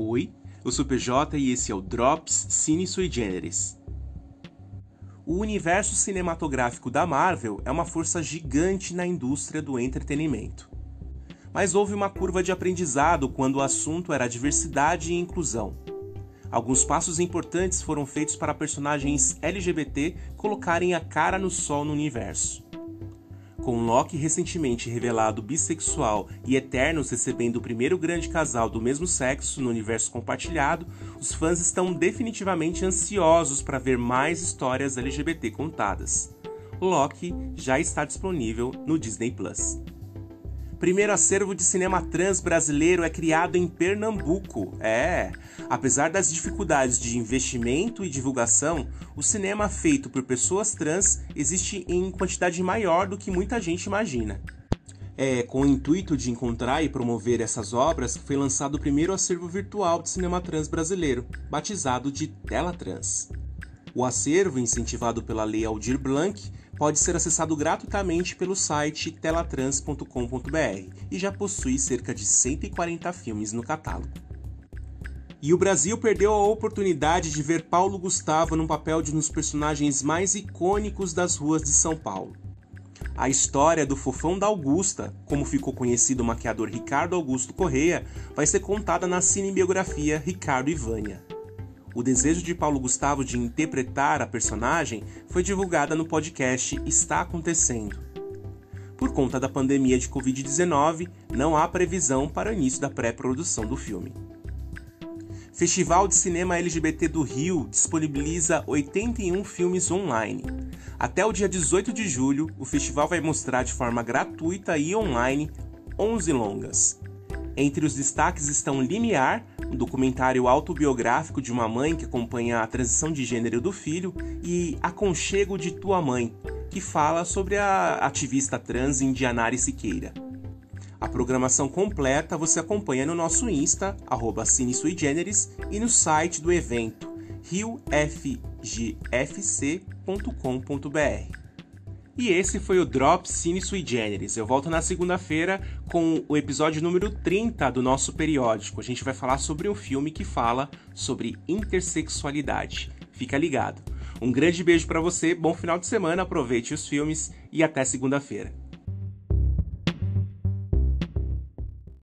Oi, eu sou PJ e esse é o Drops Cine Sui Generis. O universo cinematográfico da Marvel é uma força gigante na indústria do entretenimento. Mas houve uma curva de aprendizado quando o assunto era diversidade e inclusão. Alguns passos importantes foram feitos para personagens LGBT colocarem a cara no sol no universo. Com Loki recentemente revelado bissexual e Eternos recebendo o primeiro grande casal do mesmo sexo no universo compartilhado, os fãs estão definitivamente ansiosos para ver mais histórias LGBT contadas. Loki já está disponível no Disney Plus primeiro acervo de cinema trans brasileiro é criado em Pernambuco. É, apesar das dificuldades de investimento e divulgação, o cinema feito por pessoas trans existe em quantidade maior do que muita gente imagina. É com o intuito de encontrar e promover essas obras que foi lançado o primeiro acervo virtual de cinema trans brasileiro, batizado de Tela Trans. O acervo, incentivado pela Lei Aldir Blanc, pode ser acessado gratuitamente pelo site telatrans.com.br e já possui cerca de 140 filmes no catálogo. E o Brasil perdeu a oportunidade de ver Paulo Gustavo no papel de um dos personagens mais icônicos das ruas de São Paulo. A história do fofão da Augusta, como ficou conhecido o maquiador Ricardo Augusto Correia, vai ser contada na cinebiografia Ricardo e Vânia. O desejo de Paulo Gustavo de interpretar a personagem foi divulgada no podcast Está Acontecendo. Por conta da pandemia de Covid-19, não há previsão para o início da pré-produção do filme. Festival de Cinema LGBT do Rio disponibiliza 81 filmes online. Até o dia 18 de julho, o festival vai mostrar de forma gratuita e online 11 longas. Entre os destaques estão Limiar, um documentário autobiográfico de uma mãe que acompanha a transição de gênero do filho, e Aconchego de Tua Mãe, que fala sobre a ativista trans Indianari Siqueira. A programação completa você acompanha no nosso Insta, arroba Generis, e no site do evento, riofgfc.com.br. E esse foi o Drop Cine Sui Generis. Eu volto na segunda-feira com o episódio número 30 do nosso periódico. A gente vai falar sobre um filme que fala sobre intersexualidade. Fica ligado. Um grande beijo para você, bom final de semana, aproveite os filmes e até segunda-feira.